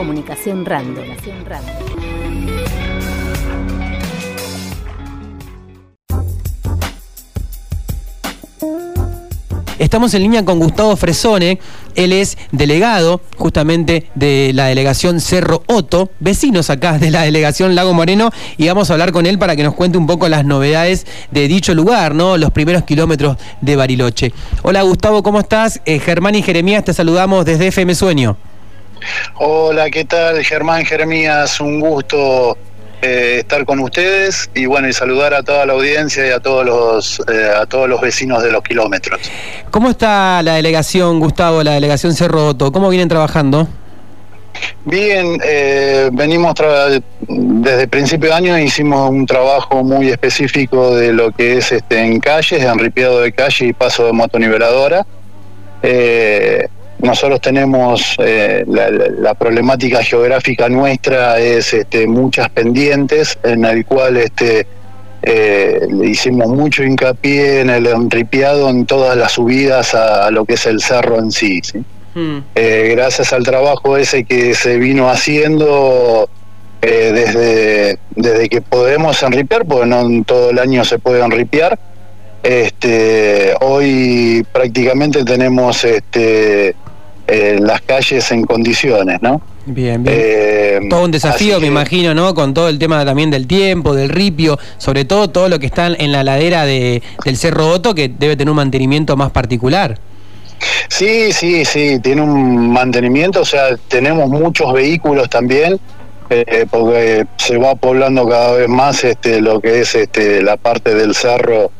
Comunicación Random. Estamos en línea con Gustavo Fresone, él es delegado justamente de la delegación Cerro Otto, vecinos acá de la delegación Lago Moreno, y vamos a hablar con él para que nos cuente un poco las novedades de dicho lugar, ¿no? Los primeros kilómetros de Bariloche. Hola Gustavo, ¿cómo estás? Eh, Germán y Jeremías, te saludamos desde FM Sueño. Hola, ¿qué tal? Germán Jeremías, un gusto eh, estar con ustedes y bueno y saludar a toda la audiencia y a todos los eh, a todos los vecinos de los kilómetros. ¿Cómo está la delegación, Gustavo, la delegación Cerro Otto? ¿Cómo vienen trabajando? Bien, eh, venimos desde el principio de año hicimos un trabajo muy específico de lo que es este en calles, enripiado de calle y paso de motoniveladora. Eh, nosotros tenemos eh, la, problemática geográfica nuestra es este, muchas pendientes en el cual este eh, le hicimos mucho hincapié en el enripiado en todas las subidas a, lo que es el cerro en sí. Hmm. Eh, gracias al trabajo ese que se vino haciendo desde, desde que podemos enripiar, porque no todo el año se puede enripiar, este, hoy prácticamente tenemos este, las calles en condiciones, ¿no? Bien, bien. Eh, todo un desafío, me imagino, ¿no? Con todo el tema también del tiempo, del ripio, sobre todo todo lo que está en la ladera de, del Cerro Otto, que debe tener un mantenimiento más particular. Sí, sí, sí, tiene un mantenimiento, o sea, tenemos muchos vehículos también, eh, porque se va poblando cada vez más este, lo que es este, la parte del cerro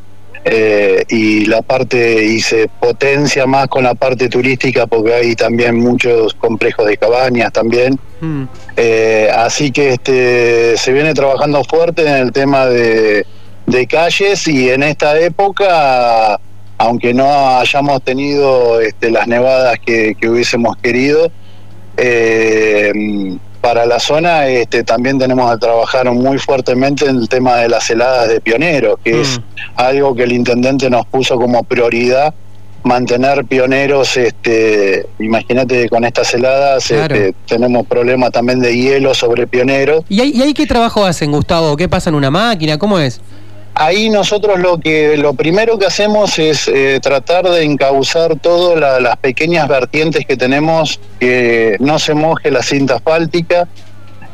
eh, y la parte y se potencia más con la parte turística porque hay también muchos complejos de cabañas también hmm. eh, así que este se viene trabajando fuerte en el tema de, calles y en esta época aunque no hayamos tenido este, las nevadas que, que hubiésemos querido eh, para la zona este, también tenemos que trabajar muy fuertemente en el tema de las heladas de pioneros, que es mm. algo que el intendente nos puso como prioridad, mantener pioneros, este, imagínate con estas heladas este, tenemos problemas también de hielo sobre pioneros. ¿Y ahí, ¿Y ahí qué trabajo hacen, Gustavo? ¿Qué pasa en una máquina? ¿Cómo es? Ahí nosotros lo que lo primero que hacemos es eh, tratar de encauzar todas las pequeñas vertientes que tenemos, que no se moje la cinta asfáltica,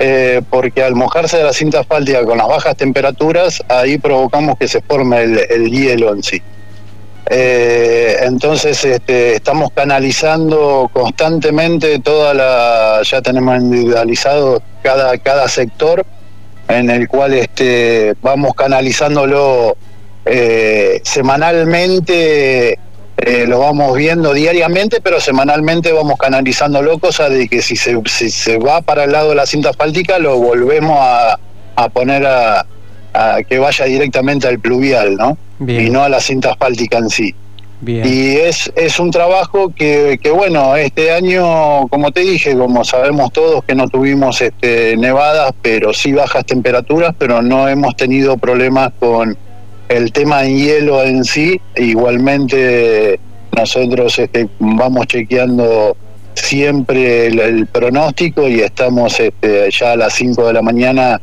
eh, porque al mojarse de la cinta asfáltica con las bajas temperaturas, ahí provocamos que se forme el, hielo en sí. Eh, entonces este, estamos canalizando constantemente toda la, ya tenemos individualizado cada, cada sector en el cual este, vamos canalizándolo eh, semanalmente, eh, lo vamos viendo diariamente, pero semanalmente vamos canalizándolo, cosa de que si se, si se va para el lado de la cinta asfáltica, lo volvemos a, poner a, que vaya directamente al pluvial, ¿no? Y no a la cinta asfáltica en sí. Y es, es un trabajo que, que, bueno, este año, como te dije, como sabemos todos que no tuvimos este, nevadas, pero sí bajas temperaturas, pero no hemos tenido problemas con el tema de hielo en sí. Igualmente nosotros este, vamos chequeando siempre el, pronóstico y estamos este, ya a las 5 de la mañana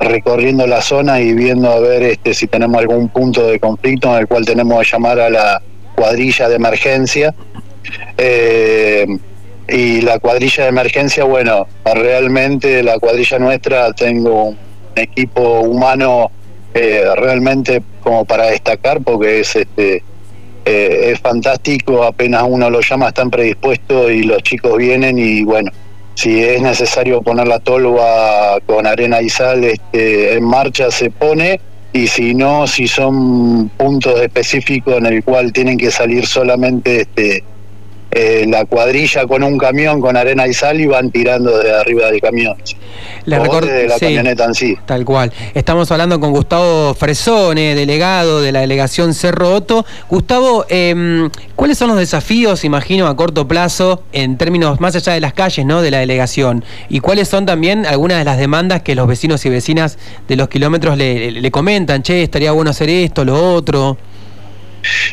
recorriendo la zona y viendo a ver este, si tenemos algún punto de conflicto en el cual tenemos que llamar a la cuadrilla de emergencia. Eh, y la cuadrilla de emergencia, bueno, realmente la cuadrilla nuestra tengo un equipo humano eh, realmente como para destacar porque es este eh, es fantástico, apenas uno lo llama están predispuestos y los chicos vienen y bueno, si es necesario poner la tolva con arena y sal este, en marcha se pone y si no, si son puntos específicos en el cual tienen que salir solamente este, eh, la cuadrilla con un camión con arena y sal y van tirando de arriba del camión. Le de la camioneta en sí. Tal cual. Estamos hablando con Gustavo Fresone, delegado de la delegación Cerro Otto. Gustavo, em, ¿cuáles son los desafíos, imagino, a corto plazo en términos más allá de las calles, ¿no? De la delegación. ¿Y cuáles son también algunas de las demandas que los vecinos y vecinas de los kilómetros le, le comentan? Che, estaría bueno hacer esto, lo otro.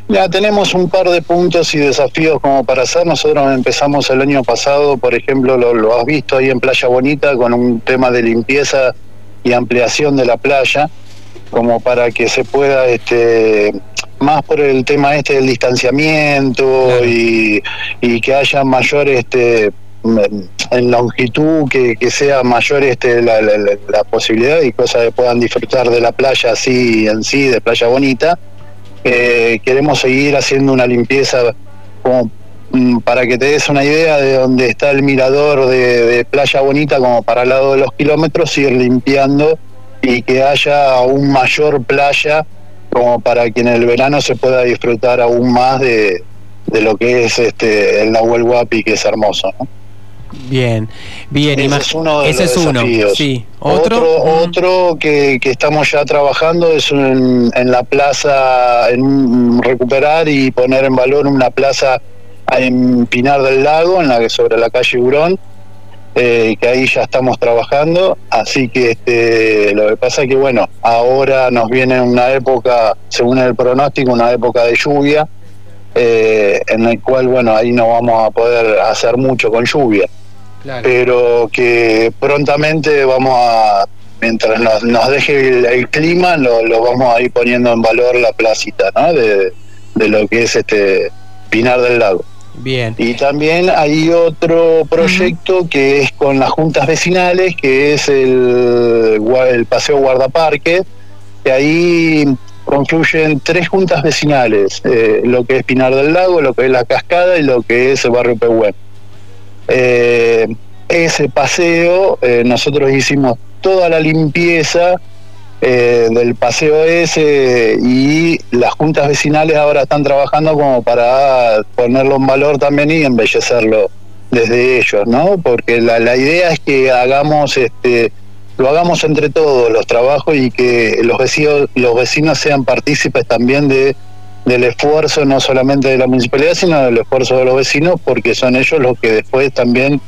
Ya tenemos un par de puntos y desafíos como para hacer. Nosotros empezamos el año pasado, por ejemplo, lo, lo has visto ahí en Playa Bonita con un tema de limpieza y ampliación de la playa, como para que se pueda, este, más por el tema este del distanciamiento y, y que haya mayor este en longitud que, que sea mayor este la, la, la, posibilidad y cosas que puedan disfrutar de la playa así en sí, de playa bonita. Eh, queremos seguir haciendo una limpieza como mm, para que te des una idea de dónde está el mirador de, playa bonita como para el lado de los kilómetros, ir limpiando y que haya aún mayor playa como para que en el verano se pueda disfrutar aún más de, lo que es este el Nahuel Huapi, que es hermoso. Bien, bien. Ese es uno de Ese los es uno. Sí. Otro, Otro, otro, que, que estamos ya trabajando es en, en la plaza, en un- recuperar y poner en valor una plaza en Pinar del Lago, en la que sobre la calle Hurón, eh, que ahí ya estamos trabajando. Así que este, lo que pasa es que bueno, ahora nos viene una época, según el pronóstico, una época de lluvia. eh, en el cual, bueno, ahí no vamos a poder hacer mucho con lluvia Claro. pero que prontamente vamos a, mientras nos, nos deje el, el clima, lo, lo vamos a ir poniendo en valor la placita, ¿no? De, de lo que es este Pinar del Lago. Bien. Y también hay otro proyecto que es con las juntas vecinales, que es el, el Paseo Guardaparque, que ahí confluyen tres juntas vecinales, eh, lo que es Pinar del Lago, lo que es La Cascada y lo que es el barrio Pehuen. Eh, ese paseo, eh, nosotros hicimos toda la limpieza eh, del paseo ese y las juntas vecinales ahora están trabajando como para ponerlo en valor también y embellecerlo desde ellos, ¿no? Porque la, la idea es que hagamos este lo hagamos entre todos los trabajos y que los vecinos los vecinos sean partícipes también de del esfuerzo no solamente de la municipalidad sino del esfuerzo de los vecinos porque son ellos los que después también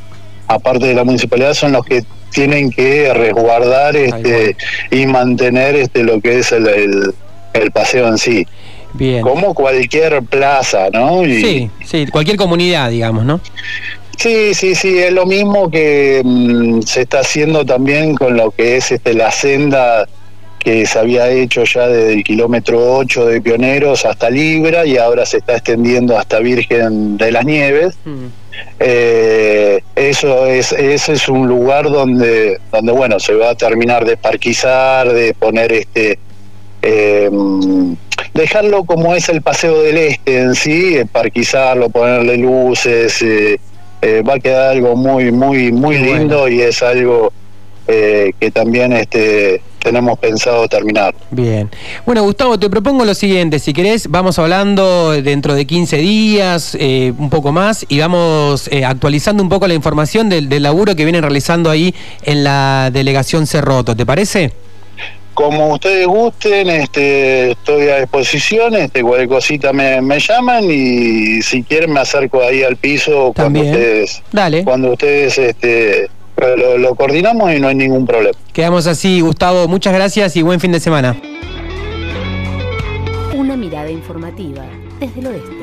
aparte de la municipalidad son los que tienen que resguardar este y mantener este lo que es el, el, el paseo en sí Bien. como cualquier plaza no y, Sí, sí, cualquier comunidad, digamos, ¿no? Sí, sí, sí, es lo mismo que mm, se está haciendo también con lo que es este la senda que se había hecho ya desde el kilómetro 8 de Pioneros hasta Libra y ahora se está extendiendo hasta Virgen de las Nieves. Mm. Eh, eso es ese es un lugar donde donde bueno se va a terminar de parquizar, de poner este eh, dejarlo como es el paseo del este en sí, eh, parquizarlo, ponerle luces, eh, va a quedar algo muy muy muy lindo bueno. y es algo eh, que también este tenemos pensado terminar. Bien. Bueno, Gustavo, te propongo lo siguiente. Si querés, vamos hablando dentro de 15 días, eh, un poco más, y vamos eh, actualizando un poco la información del, del laburo que vienen realizando ahí en la delegación Cerroto. ¿Te parece? Como ustedes gusten, este, estoy a disposición, este, cualquier cosita me, me llaman y si quieren me acerco ahí al piso cuando También. ustedes, Dale. cuando ustedes este, lo, lo coordinamos y no hay ningún problema. Quedamos así, Gustavo. Muchas gracias y buen fin de semana. Una mirada informativa desde el oeste.